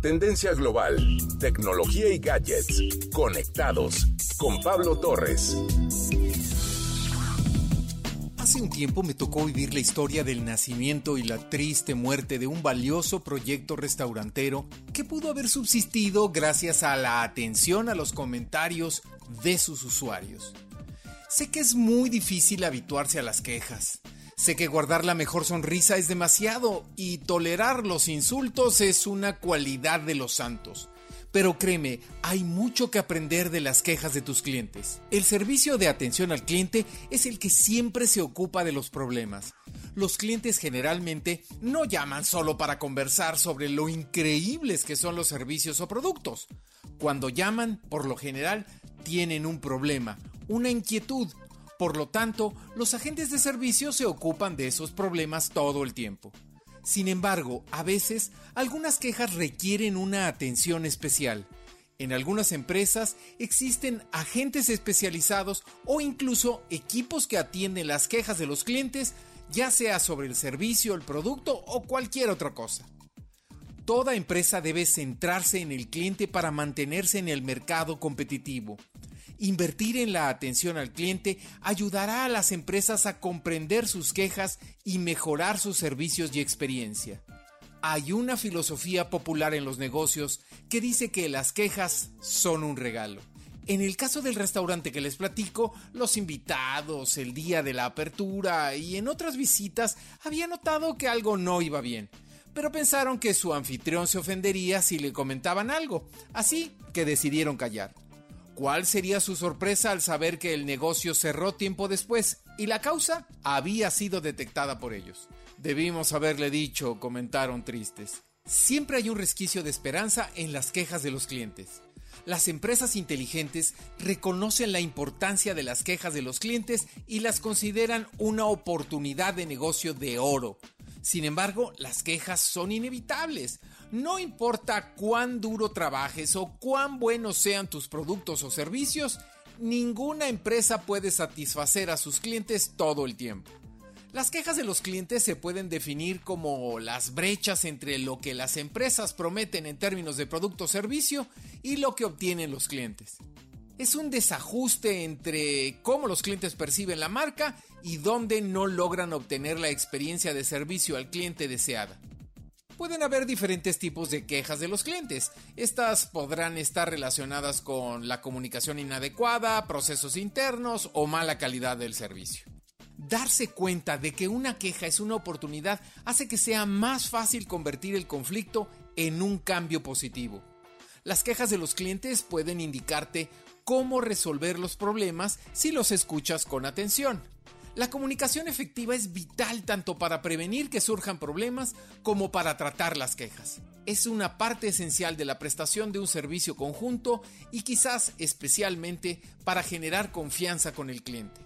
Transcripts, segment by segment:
Tendencia global, tecnología y gadgets. Conectados con Pablo Torres. Hace un tiempo me tocó vivir la historia del nacimiento y la triste muerte de un valioso proyecto restaurantero que pudo haber subsistido gracias a la atención a los comentarios de sus usuarios. Sé que es muy difícil habituarse a las quejas. Sé que guardar la mejor sonrisa es demasiado y tolerar los insultos es una cualidad de los santos. Pero créeme, hay mucho que aprender de las quejas de tus clientes. El servicio de atención al cliente es el que siempre se ocupa de los problemas. Los clientes generalmente no llaman solo para conversar sobre lo increíbles que son los servicios o productos. Cuando llaman, por lo general, tienen un problema, una inquietud por lo tanto, los agentes de servicio se ocupan de esos problemas todo el tiempo. Sin embargo, a veces algunas quejas requieren una atención especial. En algunas empresas existen agentes especializados o incluso equipos que atienden las quejas de los clientes, ya sea sobre el servicio, el producto o cualquier otra cosa. Toda empresa debe centrarse en el cliente para mantenerse en el mercado competitivo. Invertir en la atención al cliente ayudará a las empresas a comprender sus quejas y mejorar sus servicios y experiencia. Hay una filosofía popular en los negocios que dice que las quejas son un regalo. En el caso del restaurante que les platico, los invitados, el día de la apertura y en otras visitas había notado que algo no iba bien, pero pensaron que su anfitrión se ofendería si le comentaban algo, así que decidieron callar. ¿Cuál sería su sorpresa al saber que el negocio cerró tiempo después y la causa había sido detectada por ellos? Debimos haberle dicho, comentaron tristes. Siempre hay un resquicio de esperanza en las quejas de los clientes. Las empresas inteligentes reconocen la importancia de las quejas de los clientes y las consideran una oportunidad de negocio de oro. Sin embargo, las quejas son inevitables. No importa cuán duro trabajes o cuán buenos sean tus productos o servicios, ninguna empresa puede satisfacer a sus clientes todo el tiempo. Las quejas de los clientes se pueden definir como las brechas entre lo que las empresas prometen en términos de producto o servicio y lo que obtienen los clientes. Es un desajuste entre cómo los clientes perciben la marca y dónde no logran obtener la experiencia de servicio al cliente deseada. Pueden haber diferentes tipos de quejas de los clientes. Estas podrán estar relacionadas con la comunicación inadecuada, procesos internos o mala calidad del servicio. Darse cuenta de que una queja es una oportunidad hace que sea más fácil convertir el conflicto en un cambio positivo. Las quejas de los clientes pueden indicarte cómo resolver los problemas si los escuchas con atención. La comunicación efectiva es vital tanto para prevenir que surjan problemas como para tratar las quejas. Es una parte esencial de la prestación de un servicio conjunto y quizás especialmente para generar confianza con el cliente.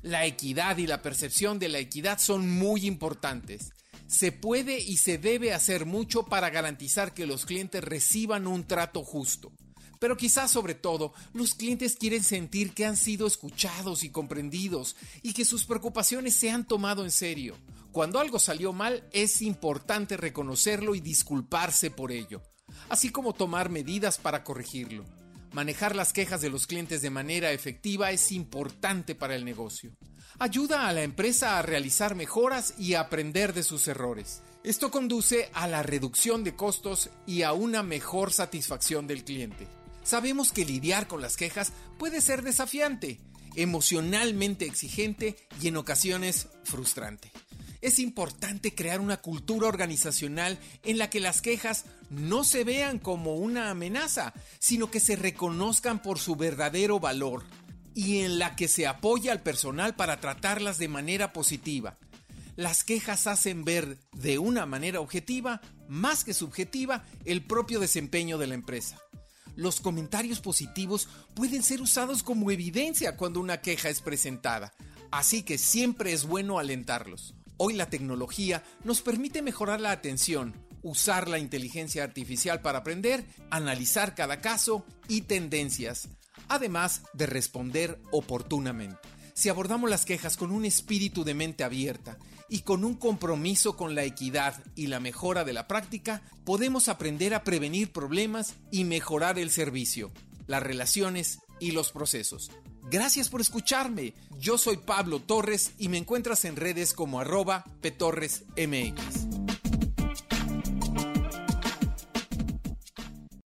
La equidad y la percepción de la equidad son muy importantes. Se puede y se debe hacer mucho para garantizar que los clientes reciban un trato justo. Pero quizás sobre todo, los clientes quieren sentir que han sido escuchados y comprendidos y que sus preocupaciones se han tomado en serio. Cuando algo salió mal, es importante reconocerlo y disculparse por ello, así como tomar medidas para corregirlo. Manejar las quejas de los clientes de manera efectiva es importante para el negocio. Ayuda a la empresa a realizar mejoras y a aprender de sus errores. Esto conduce a la reducción de costos y a una mejor satisfacción del cliente. Sabemos que lidiar con las quejas puede ser desafiante, emocionalmente exigente y en ocasiones frustrante. Es importante crear una cultura organizacional en la que las quejas no se vean como una amenaza, sino que se reconozcan por su verdadero valor y en la que se apoya al personal para tratarlas de manera positiva. Las quejas hacen ver de una manera objetiva, más que subjetiva, el propio desempeño de la empresa los comentarios positivos pueden ser usados como evidencia cuando una queja es presentada, así que siempre es bueno alentarlos. Hoy la tecnología nos permite mejorar la atención, usar la inteligencia artificial para aprender, analizar cada caso y tendencias, además de responder oportunamente. Si abordamos las quejas con un espíritu de mente abierta y con un compromiso con la equidad y la mejora de la práctica, podemos aprender a prevenir problemas y mejorar el servicio, las relaciones y los procesos. Gracias por escucharme. Yo soy Pablo Torres y me encuentras en redes como arroba petorresmx.